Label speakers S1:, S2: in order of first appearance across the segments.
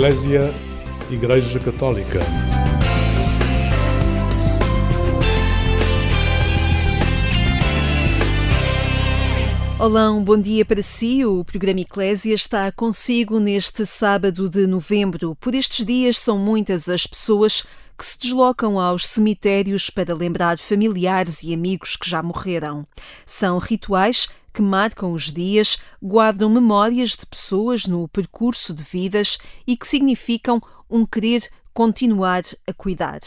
S1: Eclésia Igreja Católica.
S2: Olá, um bom dia para si. O programa Eclésia está consigo neste sábado de novembro. Por estes dias são muitas as pessoas que se deslocam aos cemitérios para lembrar familiares e amigos que já morreram. São rituais que marcam os dias, guardam memórias de pessoas no percurso de vidas e que significam um querer continuar a cuidar.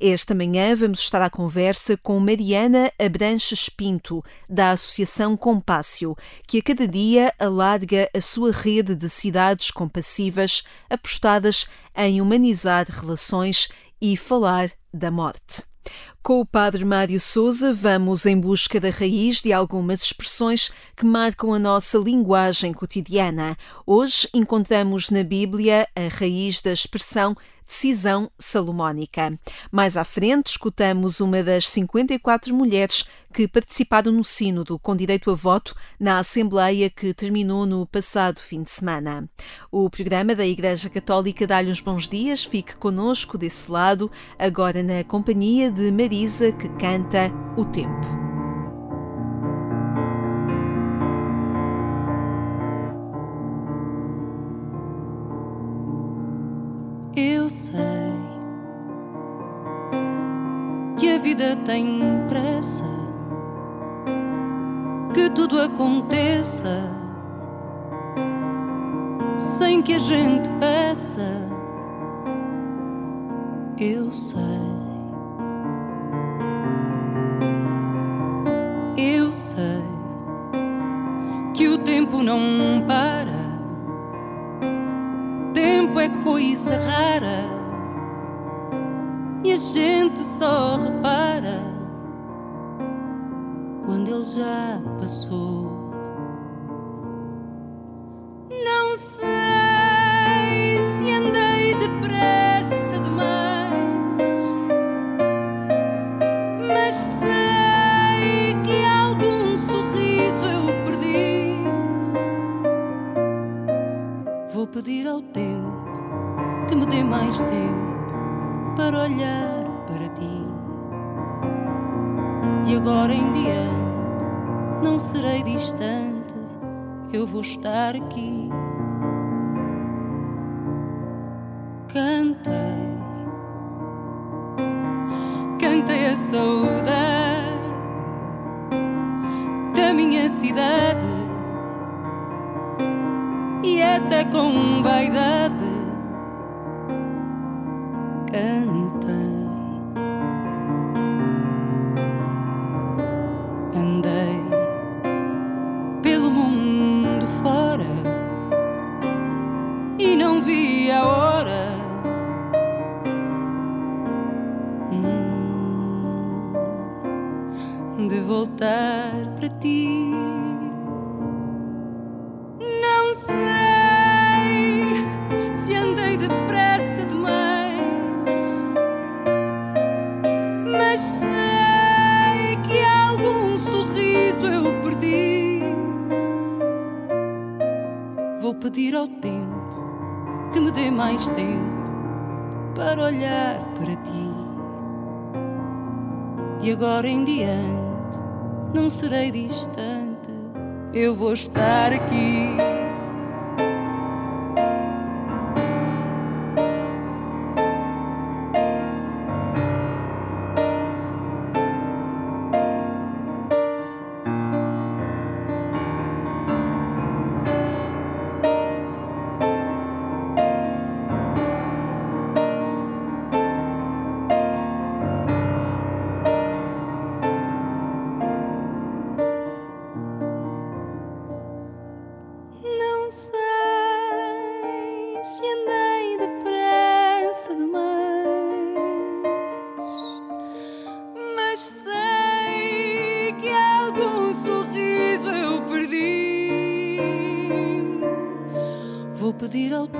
S2: Esta manhã vamos estar à conversa com Mariana Abranches Pinto, da Associação Compácio, que a cada dia alarga a sua rede de cidades compassivas apostadas em humanizar relações e falar da morte. Com o Padre Mário Souza, vamos em busca da raiz de algumas expressões que marcam a nossa linguagem cotidiana. Hoje encontramos na Bíblia a raiz da expressão decisão salomónica. Mais à frente, escutamos uma das 54 mulheres que participaram no Sínodo com direito a voto na Assembleia que terminou no passado fim de semana. O programa da Igreja Católica dá-lhe uns bons dias. Fique conosco desse lado, agora na companhia de Marisa, que canta O Tempo.
S3: Sei que a vida tem pressa, que tudo aconteça sem que a gente peça. Eu sei. Eu sei que o tempo não para tempo é coisa rara e a gente só repara quando ele já passou. Não sei se andei depressa demais, mas sei que algum sorriso eu perdi. Vou pedir ao tempo que me dê mais tempo para olhar para ti. De agora em diante não serei distante, eu vou estar aqui. Cantei, cantei a saudade da minha cidade e até com vaidade pedir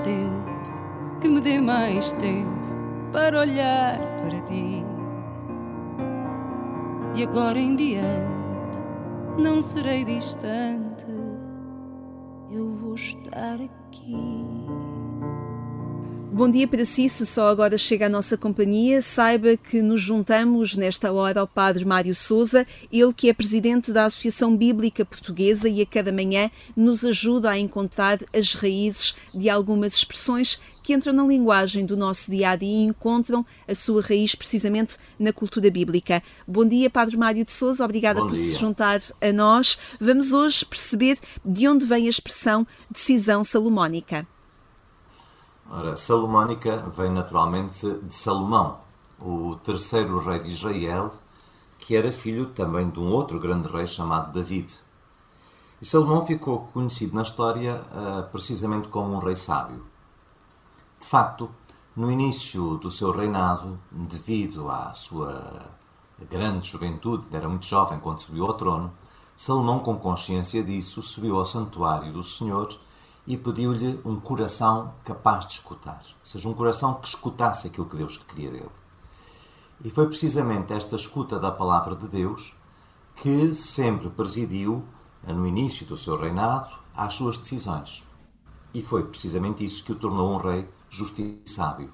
S3: tempo que me dê mais tempo para olhar para ti. De agora em diante não serei distante, eu vou estar aqui.
S2: Bom dia para si, se só agora chega à nossa companhia, saiba que nos juntamos nesta hora ao Padre Mário Souza, ele que é presidente da Associação Bíblica Portuguesa e a cada manhã nos ajuda a encontrar as raízes de algumas expressões que entram na linguagem do nosso dia a dia e encontram a sua raiz precisamente na cultura bíblica. Bom dia, Padre Mário de Souza, obrigada
S4: Bom
S2: por
S4: dia.
S2: se juntar a nós. Vamos hoje perceber de onde vem a expressão decisão salomónica.
S4: Ora, Salomónica vem naturalmente de Salomão, o terceiro rei de Israel, que era filho também de um outro grande rei chamado David. E Salomão ficou conhecido na história ah, precisamente como um rei sábio. De facto, no início do seu reinado, devido à sua grande juventude, era muito jovem quando subiu ao trono, Salomão, com consciência disso, subiu ao santuário do Senhor e pediu-lhe um coração capaz de escutar, ou seja, um coração que escutasse aquilo que Deus queria dele. E foi precisamente esta escuta da palavra de Deus que sempre presidiu, no início do seu reinado, às suas decisões. E foi precisamente isso que o tornou um rei justo e sábio.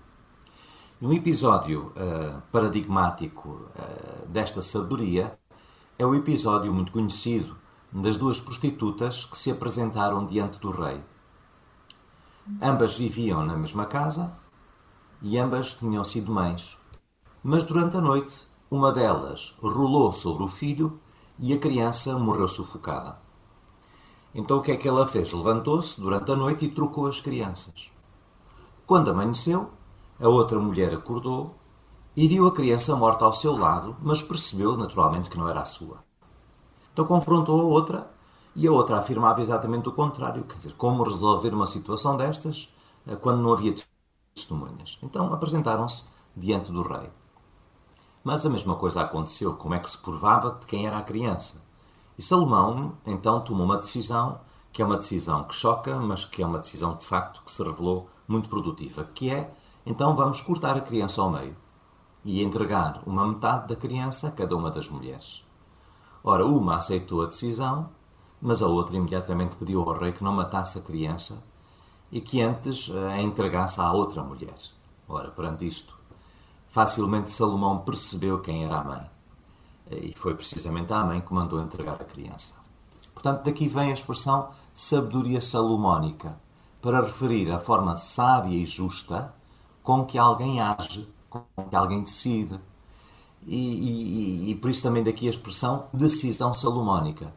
S4: Um episódio uh, paradigmático uh, desta sabedoria é o episódio muito conhecido das duas prostitutas que se apresentaram diante do rei. Ambas viviam na mesma casa e ambas tinham sido mães. Mas durante a noite, uma delas rolou sobre o filho e a criança morreu sufocada. Então o que é que ela fez? Levantou-se durante a noite e trocou as crianças. Quando amanheceu, a outra mulher acordou e viu a criança morta ao seu lado, mas percebeu naturalmente que não era a sua. Então confrontou a outra e a outra afirmava exatamente o contrário, quer dizer, como resolver uma situação destas eh, quando não havia testemunhas. Então apresentaram-se diante do rei. Mas a mesma coisa aconteceu, como é que se provava de quem era a criança. E Salomão então tomou uma decisão, que é uma decisão que choca, mas que é uma decisão de facto que se revelou muito produtiva, que é, então vamos cortar a criança ao meio e entregar uma metade da criança a cada uma das mulheres. Ora, uma aceitou a decisão, mas a outra imediatamente pediu ao rei que não matasse a criança e que antes a entregasse à outra mulher. Ora, perante isto, facilmente Salomão percebeu quem era a mãe. E foi precisamente a mãe que mandou entregar a criança. Portanto, daqui vem a expressão sabedoria salomónica, para referir a forma sábia e justa com que alguém age, com que alguém decide. E, e, e por isso também daqui a expressão decisão salomónica,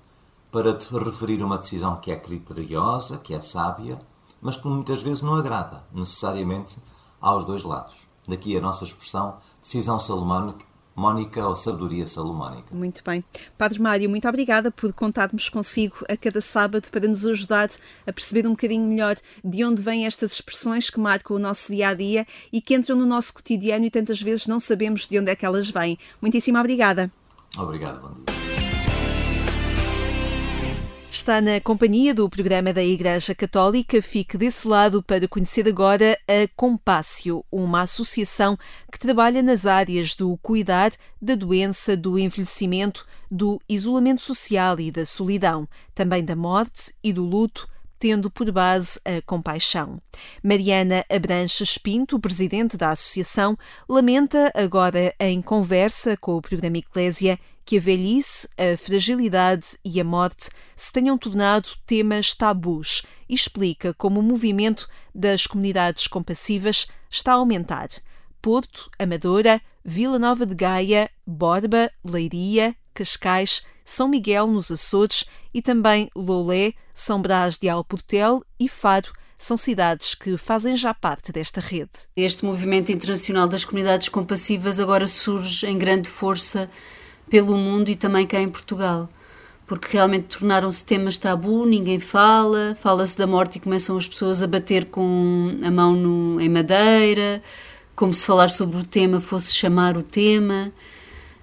S4: para te referir a uma decisão que é criteriosa, que é sábia, mas que muitas vezes não agrada necessariamente aos dois lados. Daqui a nossa expressão decisão salomónica Mónica ou Sabedoria Salomónica.
S2: Muito bem. Padre Mário, muito obrigada por contarmos consigo a cada sábado para nos ajudar a perceber um bocadinho melhor de onde vêm estas expressões que marcam o nosso dia a dia e que entram no nosso cotidiano e tantas vezes não sabemos de onde é que elas vêm. Muitíssimo obrigada.
S4: Obrigado, bom dia.
S2: Está na companhia do programa da Igreja Católica. Fique desse lado para conhecer agora a Compácio, uma associação que trabalha nas áreas do cuidar, da doença, do envelhecimento, do isolamento social e da solidão, também da morte e do luto tendo por base a compaixão. Mariana Abranches Pinto, presidente da associação, lamenta agora em conversa com o programa Eclésia que a velhice, a fragilidade e a morte se tenham tornado temas tabus e explica como o movimento das comunidades compassivas está a aumentar. Porto, Amadora, Vila Nova de Gaia, Borba, Leiria, Cascais, São Miguel nos Açores e também Lolé, São Brás de Alportel e Faro são cidades que fazem já parte desta rede.
S5: Este movimento internacional das comunidades compassivas agora surge em grande força pelo mundo e também cá em Portugal, porque realmente tornaram-se temas tabu, ninguém fala, fala-se da morte e começam as pessoas a bater com a mão no, em madeira, como se falar sobre o tema fosse chamar o tema.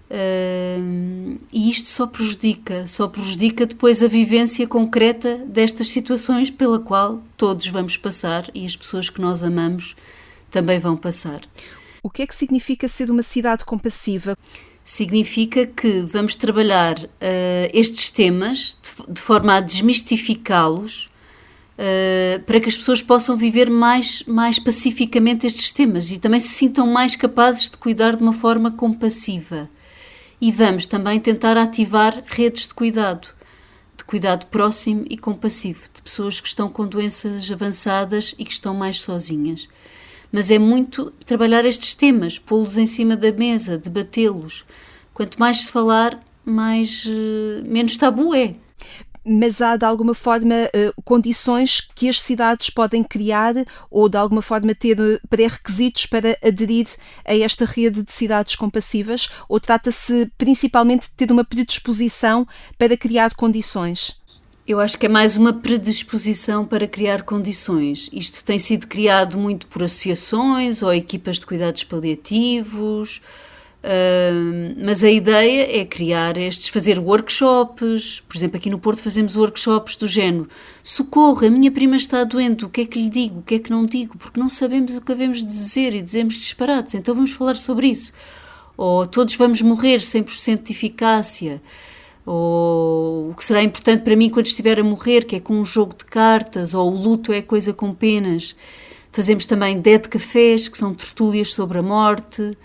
S5: Uh, e isto só prejudica, só prejudica depois a vivência concreta destas situações pela qual todos vamos passar e as pessoas que nós amamos também vão passar.
S2: O que é que significa ser uma cidade compassiva?
S5: Significa que vamos trabalhar uh, estes temas de, de forma a desmistificá-los Uh, para que as pessoas possam viver mais, mais pacificamente estes temas e também se sintam mais capazes de cuidar de uma forma compassiva. E vamos também tentar ativar redes de cuidado, de cuidado próximo e compassivo, de pessoas que estão com doenças avançadas e que estão mais sozinhas. Mas é muito trabalhar estes temas, pô-los em cima da mesa, debatê-los. Quanto mais se falar, mais, uh, menos tabu é
S2: mas há de alguma forma eh, condições que as cidades podem criar ou de alguma forma ter eh, pré-requisitos para aderir a esta rede de cidades compassivas? Ou trata-se principalmente de ter uma predisposição para criar condições?
S5: Eu acho que é mais uma predisposição para criar condições. Isto tem sido criado muito por associações ou equipas de cuidados paliativos Uh, mas a ideia é criar estes, fazer workshops. Por exemplo, aqui no Porto fazemos workshops do género: socorro, a minha prima está doente, o que é que lhe digo, o que é que não digo, porque não sabemos o que devemos dizer e dizemos disparates, então vamos falar sobre isso. Ou todos vamos morrer 100% de eficácia. Ou o que será importante para mim quando estiver a morrer, que é com um jogo de cartas, ou o luto é coisa com penas. Fazemos também dead cafés, que são tertúlias sobre a morte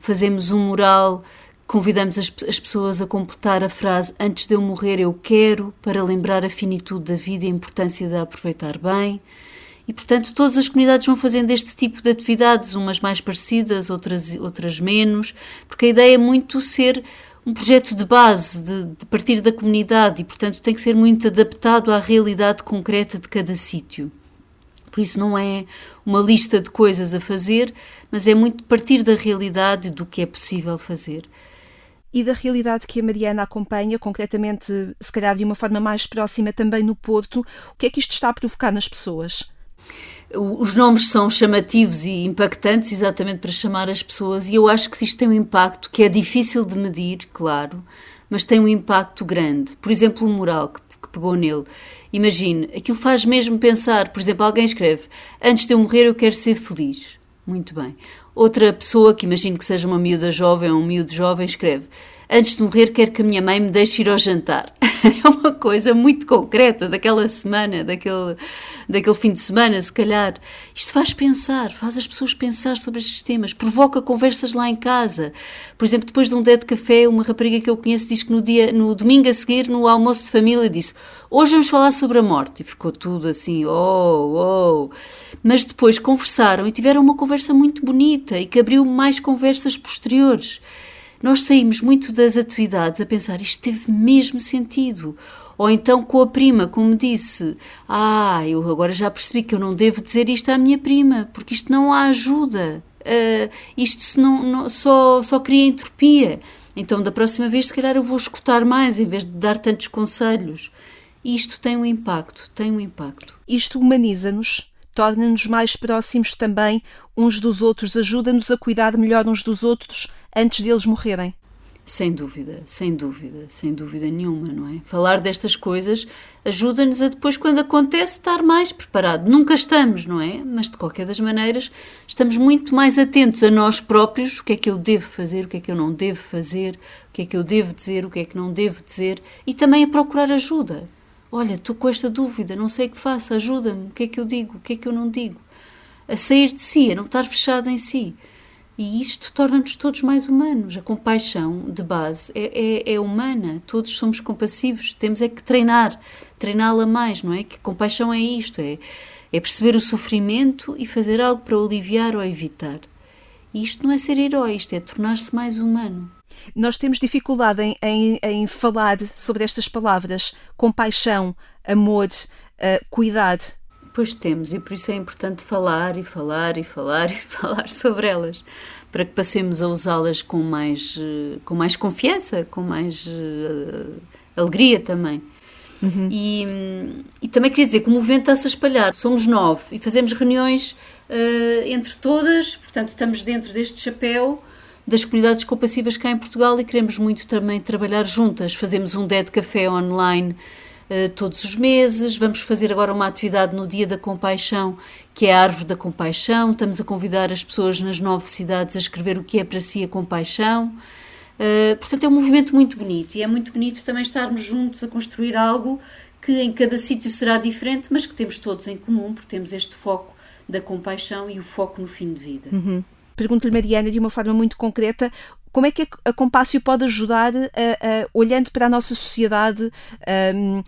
S5: fazemos um mural, convidamos as, as pessoas a completar a frase antes de eu morrer eu quero, para lembrar a finitude da vida e a importância de a aproveitar bem. E, portanto, todas as comunidades vão fazendo este tipo de atividades, umas mais parecidas, outras, outras menos, porque a ideia é muito ser um projeto de base, de, de, partir da comunidade e, portanto, tem que ser muito adaptado à realidade concreta de cada sítio. Por isso, não é uma lista de coisas a fazer, mas é muito partir da realidade do que é possível fazer.
S2: E da realidade que a Mariana acompanha, concretamente, se calhar de uma forma mais próxima também no Porto, o que é que isto está a provocar nas pessoas?
S5: Os nomes são chamativos e impactantes exatamente para chamar as pessoas, e eu acho que isto tem um impacto que é difícil de medir, claro, mas tem um impacto grande. Por exemplo, o moral que, que pegou nele. Imagine, aquilo faz mesmo pensar, por exemplo, alguém escreve: Antes de eu morrer, eu quero ser feliz. Muito bem. Outra pessoa, que imagino que seja uma miúda jovem ou um miúdo jovem, escreve: Antes de morrer, quero que a minha mãe me deixe ir ao jantar. é uma coisa muito concreta daquela semana, daquele, daquele fim de semana, se calhar. Isto faz pensar, faz as pessoas pensar sobre estes temas, provoca conversas lá em casa. Por exemplo, depois de um dia de café, uma rapariga que eu conheço diz que no, dia, no domingo a seguir, no almoço de família, disse: Hoje vamos falar sobre a morte. E ficou tudo assim, oh, oh. Mas depois conversaram e tiveram uma conversa muito bonita e que abriu mais conversas posteriores nós saímos muito das atividades a pensar isto teve mesmo sentido. Ou então com a prima, como disse, ah, eu agora já percebi que eu não devo dizer isto à minha prima, porque isto não a ajuda. Uh, isto não, não, só, só cria entropia. Então, da próxima vez, se calhar eu vou escutar mais em vez de dar tantos conselhos. Isto tem um impacto, tem um impacto.
S2: Isto humaniza-nos, torna-nos mais próximos também uns dos outros, ajuda-nos a cuidar melhor uns dos outros antes deles morrerem.
S5: Sem dúvida, sem dúvida, sem dúvida nenhuma, não é? Falar destas coisas ajuda-nos a depois, quando acontece, estar mais preparado. Nunca estamos, não é? Mas de qualquer das maneiras, estamos muito mais atentos a nós próprios: o que é que eu devo fazer, o que é que eu não devo fazer, o que é que eu devo dizer, o que é que não devo dizer, e também a procurar ajuda. Olha, estou com esta dúvida, não sei o que faço, ajuda-me, o que é que eu digo, o que é que eu não digo. A sair de si, a não estar fechado em si. E isto torna-nos todos mais humanos. A compaixão de base é, é, é, humana, todos somos compassivos, temos é que treinar, treiná-la mais, não é? Que compaixão é isto, é, é perceber o sofrimento e fazer algo para aliviar ou evitar. E isto não é ser herói, isto é tornar-se mais humano.
S2: Nós temos dificuldade em, em, em, falar sobre estas palavras: compaixão, amor, uh, cuidado.
S5: Pois temos, e por isso é importante falar e falar e falar e falar sobre elas, para que passemos a usá-las com mais, eh, com mais confiança, com mais uh, alegria também. Uhum. E, e, também queria dizer que o movimento está-se a espalhar. Somos nove e fazemos reuniões uh, entre todas, portanto, estamos dentro deste chapéu das comunidades compassivas cá em Portugal e queremos muito também trabalhar juntas. Fazemos um Dead Café online uh, todos os meses. Vamos fazer agora uma atividade no Dia da Compaixão, que é a Árvore da Compaixão. Estamos a convidar as pessoas nas nove cidades a escrever o que é para si a compaixão. Uh, portanto, é um movimento muito bonito e é muito bonito também estarmos juntos a construir algo que em cada sítio será diferente, mas que temos todos em comum, porque temos este foco da compaixão e o foco no fim de vida.
S2: Uhum. Pergunto-lhe, Mariana, de uma forma muito concreta, como é que a Compácio pode ajudar, a, a, olhando para a nossa sociedade, um,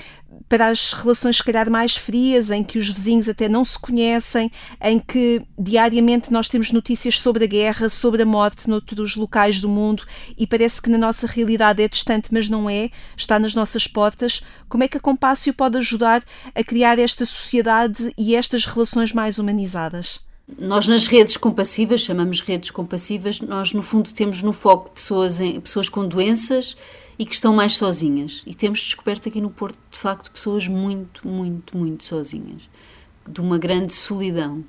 S2: para as relações, se calhar, mais frias, em que os vizinhos até não se conhecem, em que diariamente nós temos notícias sobre a guerra, sobre a morte noutros locais do mundo e parece que na nossa realidade é distante, mas não é, está nas nossas portas. Como é que a Compácio pode ajudar a criar esta sociedade e estas relações mais humanizadas?
S5: Nós nas redes compassivas, chamamos redes compassivas, nós no fundo temos no foco pessoas, em, pessoas com doenças e que estão mais sozinhas. E temos descoberto aqui no Porto, de facto, pessoas muito, muito, muito sozinhas, de uma grande solidão.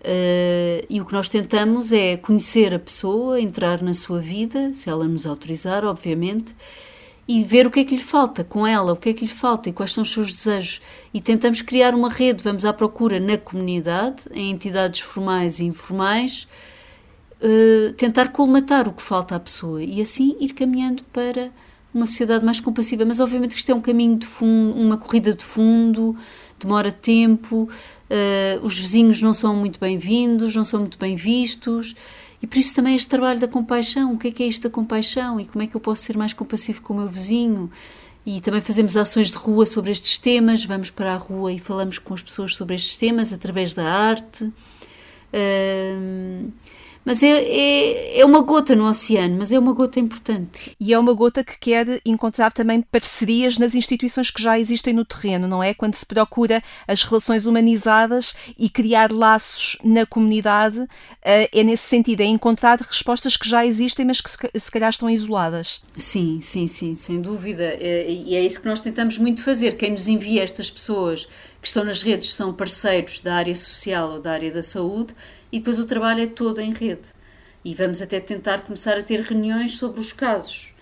S5: Uh, e o que nós tentamos é conhecer a pessoa, entrar na sua vida, se ela nos autorizar, obviamente, e ver o que é que lhe falta com ela, o que é que lhe falta e quais são os seus desejos. E tentamos criar uma rede, vamos à procura na comunidade, em entidades formais e informais, uh, tentar colmatar o que falta à pessoa e assim ir caminhando para uma sociedade mais compassiva. Mas obviamente que isto é um caminho de fundo, uma corrida de fundo, demora tempo, uh, os vizinhos não são muito bem-vindos, não são muito bem vistos. E por isso também este trabalho da compaixão, o que é que é isto da compaixão e como é que eu posso ser mais compassivo com o meu vizinho? E também fazemos ações de rua sobre estes temas, vamos para a rua e falamos com as pessoas sobre estes temas através da arte. Mas é, é, é, uma gota no oceano, mas é uma gota importante.
S2: E é uma gota que quer encontrar também parcerias nas instituições que já existem no terreno, não é? Quando se procura as relações humanizadas e criar laços na comunidade, eh, é nesse sentido, é encontrar respostas que já existem, mas que se calhar estão isoladas.
S5: Sim, sim, sim, sem dúvida. É, e é isso que nós tentamos muito fazer. Quem nos envia estas pessoas que estão nas redes são parceiros da área social ou da área da saúde e depois o trabalho é todo em rede. E vamos até tentar começar a ter reuniões sobre os casos.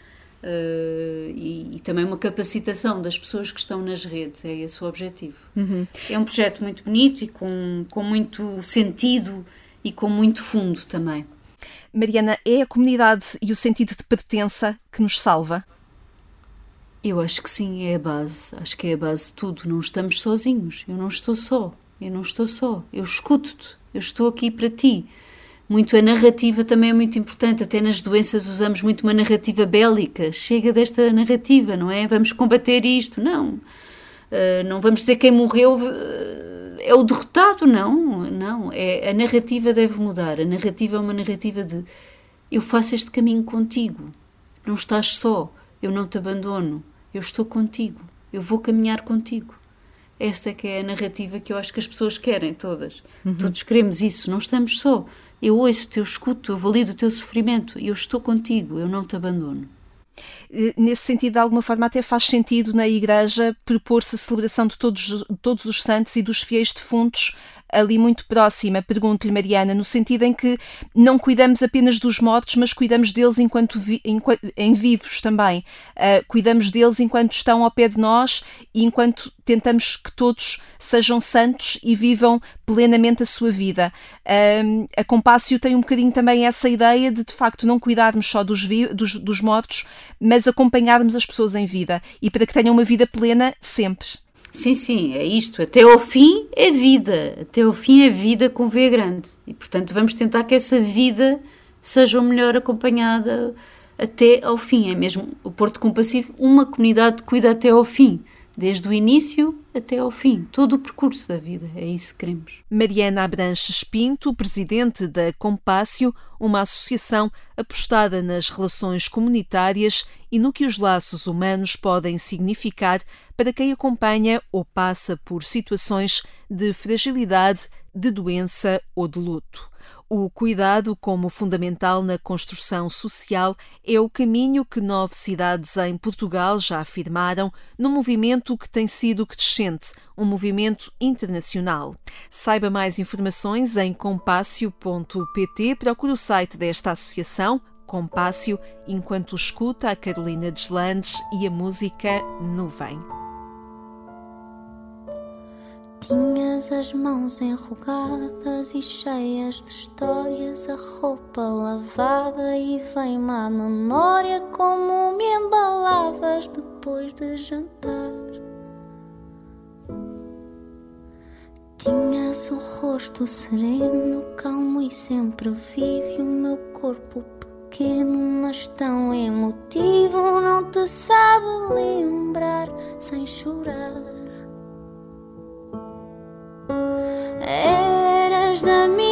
S5: Uh, e, e, também uma capacitação das pessoas que estão nas redes, é esse o objetivo. Uhum. É um projeto muito bonito e com, com muito sentido e com muito fundo também.
S2: Mariana, é a comunidade e o sentido de pertença que nos salva?
S5: Eu acho que sim, é a base. Acho que é a base de tudo. Não estamos sozinhos. Eu não estou só. Eu não estou só. Eu escuto-te eu estou aqui para ti. Muito a narrativa também é muito importante, até nas doenças usamos muito uma narrativa bélica. Chega desta narrativa, não é? Vamos combater isto. Não. Uh, não vamos dizer quem morreu uh, é o derrotado, não. Não. É, a narrativa deve mudar. A narrativa é uma narrativa de eu faço este caminho contigo. Não estás só. Eu não te abandono. Eu estou contigo. Eu vou caminhar contigo. Esta é que é a narrativa que eu acho que as pessoas querem, todas. Uhum. Todos queremos isso, não estamos só. Eu ouço-te, eu escuto, eu valido o teu sofrimento, eu estou contigo, eu não te abandono.
S2: Nesse sentido, de alguma forma, até faz sentido na Igreja propor-se a celebração de todos, de todos os santos e dos fiéis defuntos ali muito próxima, pergunto-lhe, Mariana, no sentido em que não cuidamos apenas dos mortos, mas cuidamos deles enquanto, vi, em vivos também. Uh, cuidamos deles enquanto estão ao pé de nós e enquanto tentamos que todos sejam santos e vivam plenamente a sua vida. Uh, a Compácio tem um bocadinho também essa ideia de, de facto, não cuidarmos só dos, dos, dos mortos, mas acompanharmos as pessoas em vida e para que tenham uma vida plena sempre.
S5: Sim, sim, é isto. Até ao fim é vida. Até ao fim é vida com V grande. E, portanto, vamos tentar que essa vida seja o melhor acompanhada até ao fim. É mesmo o Porto Compassivo, uma comunidade que cuida até ao fim desde o início até ao fim, todo o percurso da vida. É isso que queremos.
S2: Mariana Abranches Pinto, presidente da Compácio, uma associação apostada nas relações comunitárias e no que os laços humanos podem significar para quem acompanha ou passa por situações de fragilidade, de doença ou de luto. O cuidado como fundamental na construção social é o caminho que nove cidades em Portugal já afirmaram no movimento que tem sido crescente, um movimento internacional. Saiba mais informações em compácio.pt, procure o site desta associação, Compácio, enquanto escuta a Carolina Deslandes e a música Nuvem.
S6: Tinhas as mãos enrugadas e cheias de histórias, a roupa lavada e vem-me à memória como me embalavas depois de jantar. Tinhas um rosto sereno, calmo e sempre vivo, o meu corpo pequeno, mas tão emotivo, não te sabe lembrar sem chorar. Eras da minha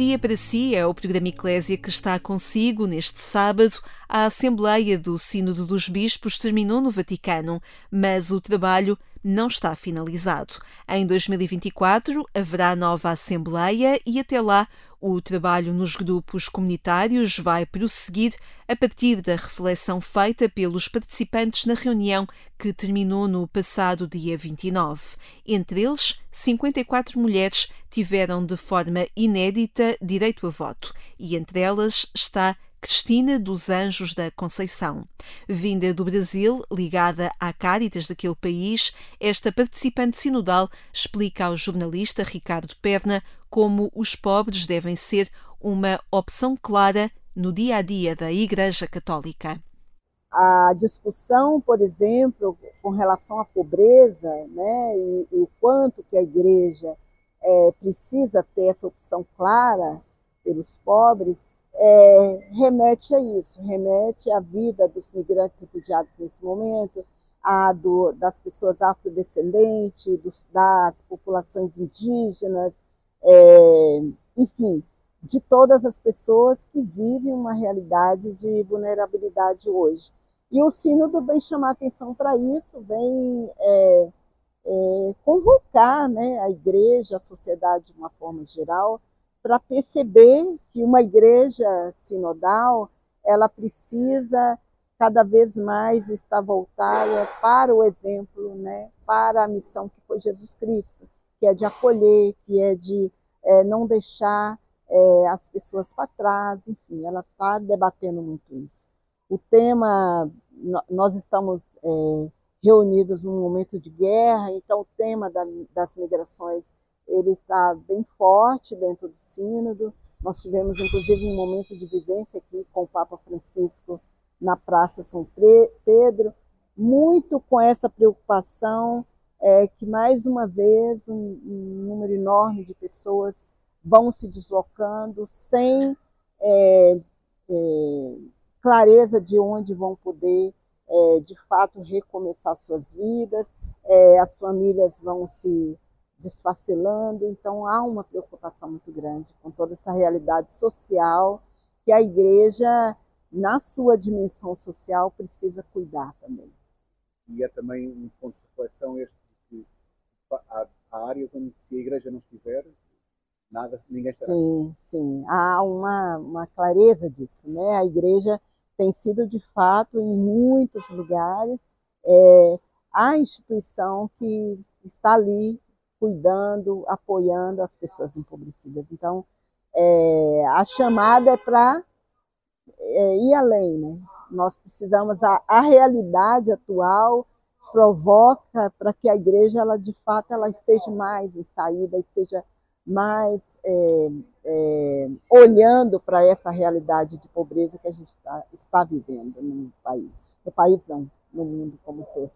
S6: dia para
S2: si é o programa Eclésia que está consigo neste sábado. A Assembleia do Sínodo dos Bispos terminou no Vaticano, mas o trabalho não está finalizado. Em 2024 haverá nova Assembleia e até lá trabalho nos grupos comunitários vai prosseguir a partir da reflexão feita pelos participantes na reunião que terminou no passado dia 29. Entre eles, 54 mulheres tiveram de forma inédita direito a voto e entre elas está Cristina dos Anjos da Conceição. Vinda do Brasil, ligada à Cáritas daquele país, esta participante sinodal explica ao jornalista Ricardo Perna como os pobres devem ser uma opção clara no dia a dia da Igreja Católica.
S7: A discussão, por exemplo, com relação à pobreza, né, e, e o quanto que a Igreja é, precisa ter essa opção clara pelos pobres, é, remete a isso, remete à vida dos migrantes refugiados nesse momento, a do, das pessoas afrodescendentes, dos, das populações indígenas, é, enfim, de todas as pessoas que vivem uma realidade de vulnerabilidade hoje. E o Sínodo vem chamar atenção para isso, vem é, é, convocar né, a igreja, a sociedade de uma forma geral, para perceber que uma igreja sinodal ela precisa cada vez mais estar voltada para o exemplo, né, para a missão que foi Jesus Cristo, que é de acolher, que é de é, não deixar é, as pessoas para trás, enfim, ela está debatendo muito isso. O tema, nós estamos é, reunidos num momento de guerra, então o tema da, das migrações ele está bem forte dentro do sínodo. Nós tivemos, inclusive, um momento de vivência aqui com o Papa Francisco na Praça São Pedro, muito com essa preocupação é, que, mais uma vez, um, um, número enorme de pessoas vão se deslocando sem é, é, clareza de onde vão poder, é, de fato, recomeçar suas vidas, é, as famílias vão se desfacelando, então há uma preocupação muito grande com toda essa realidade social que a igreja, na sua dimensão social, precisa cuidar também.
S8: E é também um ponto de reflexão este há, há áreas onde se a igreja não estiver, nada, ninguém estará.
S7: Sim, sim, há uma, uma clareza disso, né? A igreja tem sido de fato em muitos lugares é, a instituição que está ali cuidando, apoiando as pessoas empobrecidas. Então, é, a chamada é para é, ir além, né? Nós precisamos, a, a realidade atual provoca para que a igreja, ela de fato, ela esteja mais em saída, esteja mais é, é, olhando para essa realidade de pobreza que a gente tá, está vivendo no país. No país não, no mundo como todo.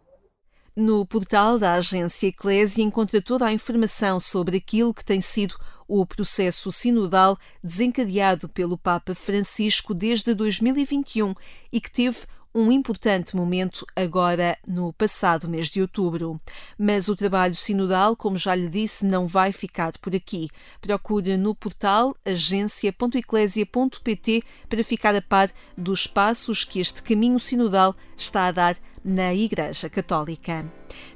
S2: No portal da agência Eclésia encontra toda a informação sobre aquilo que tem sido o processo sinodal desencadeado pelo Papa Francisco desde 2021 e que teve um importante momento agora no passado mês de outubro. Mas o trabalho sinodal, como já lhe disse, não vai ficar por aqui. Procure no portal agência.eclésia.pt para ficar a par dos passos que este caminho sinodal está a dar na Igreja Católica.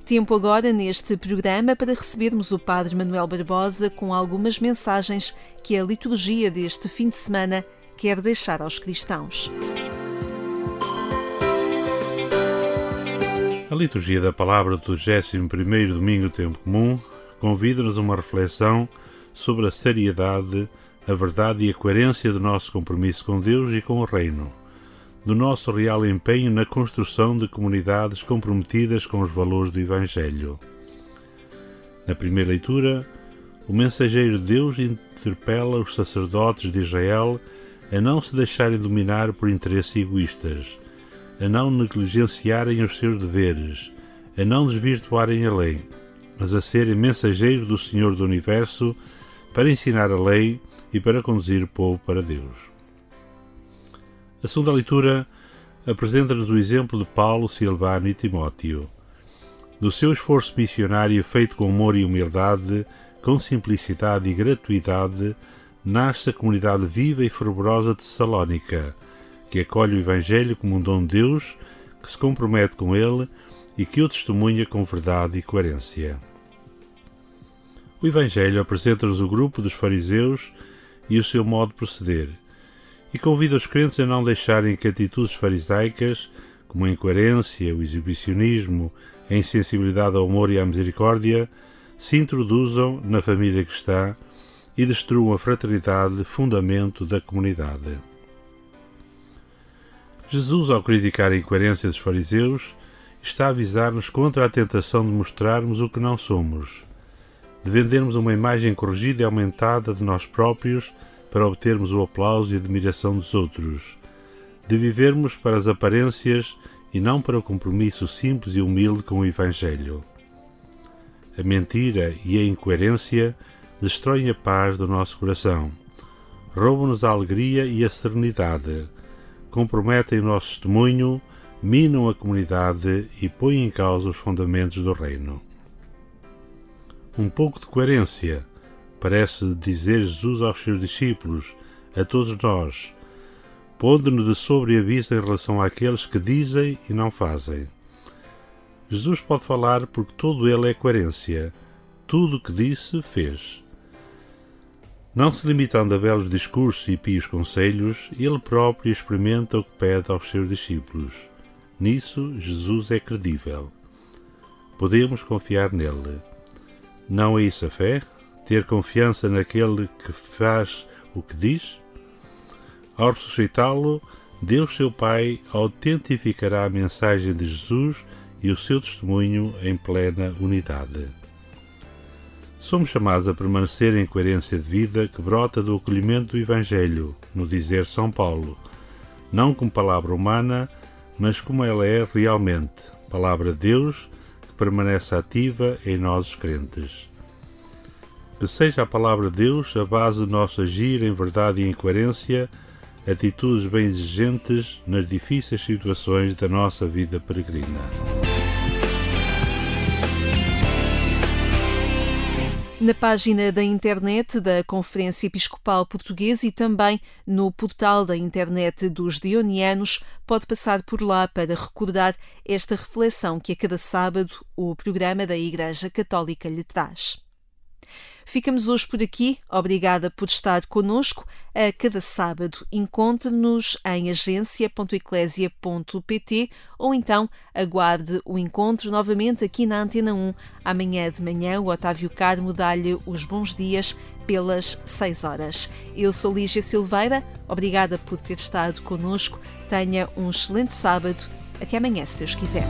S2: Tempo agora neste programa para recebermos o Padre Manuel Barbosa com algumas mensagens que a liturgia deste fim de semana quer deixar aos cristãos.
S1: A liturgia da palavra do 21º domingo tempo comum convida-nos a uma reflexão sobre a seriedade, a verdade e a coerência do nosso compromisso com Deus e com o reino do nosso real empenho na construção de comunidades comprometidas com os valores do Evangelho. Na primeira leitura, o mensageiro de Deus interpela os sacerdotes de Israel a não se deixarem dominar por interesses egoístas, a não negligenciarem os seus deveres, a não desvirtuarem a lei, mas a serem mensageiros do Senhor do Universo para ensinar a lei e para conduzir o povo para Deus. A segunda leitura apresenta-nos o exemplo de Paulo, Silvano e Timóteo. Do seu esforço missionário feito com amor e humildade, com simplicidade e gratuidade, nasce a comunidade viva e fervorosa de Salónica, que acolhe o Evangelho como um dom de Deus, que se compromete com ele e que o testemunha com verdade e coerência. O Evangelho apresenta-nos o grupo dos fariseus e o seu modo de proceder, e convida os crentes a não deixarem que atitudes farisaicas, como a incoerência, o exibicionismo, a insensibilidade ao amor e à misericórdia, se introduzam na família cristã e destruam a fraternidade, fundamento da comunidade. Jesus, ao criticar a incoerência dos fariseus, está a avisar-nos contra a tentação de mostrarmos o que não somos, de vendermos uma imagem corrigida e aumentada de nós próprios para obtermos o aplauso e admiração dos outros, de vivermos para as aparências e não para o compromisso simples e humilde com o Evangelho. A mentira e a incoerência destroem a paz do nosso coração, roubam-nos a alegria e a serenidade, comprometem o nosso testemunho, minam a comunidade e põem em causa os fundamentos do reino. Um pouco de coerência, parece dizer Jesus aos seus discípulos, a todos nós, pondo-nos de sobreaviso em relação àqueles que dizem e não fazem. Jesus pode falar porque todo ele é coerência. Tudo o que disse, fez. Não se limitando a belos discursos e pios conselhos, ele próprio experimenta o que pede aos seus discípulos. Nisso, Jesus é credível. Podemos confiar nele. Não é isso a fé? Ter confiança naquele que faz o que diz? Ao ressuscitá-lo, Deus, seu Pai, autentificará a mensagem de Jesus e o seu testemunho em plena unidade. Somos chamados a permanecer em coerência de vida que brota do acolhimento do Evangelho, no dizer São Paulo, não como palavra humana, mas como ela é realmente, palavra de Deus que permanece ativa em nós os crentes. Que seja a palavra de Deus a base do nosso agir em verdade e em coerência, atitudes bem exigentes nas difíceis situações da nossa vida peregrina.
S2: Na página da internet da Conferência Episcopal Portuguesa e também no portal da internet dos Dionianos, pode passar por lá para recordar esta reflexão que a cada sábado o programa da Igreja Católica lhe traz. Ficamos hoje por aqui. Obrigada por estar conosco. A cada sábado encontre-nos em agência.eclésia.pt ou então aguarde o encontro novamente aqui na Antena 1. Amanhã de manhã o Otávio Carmo dá-lhe os bons dias pelas 6 horas. Eu sou Lígia Silveira. Obrigada por ter estado conosco. Tenha um excelente sábado. Até amanhã, se Deus quiser.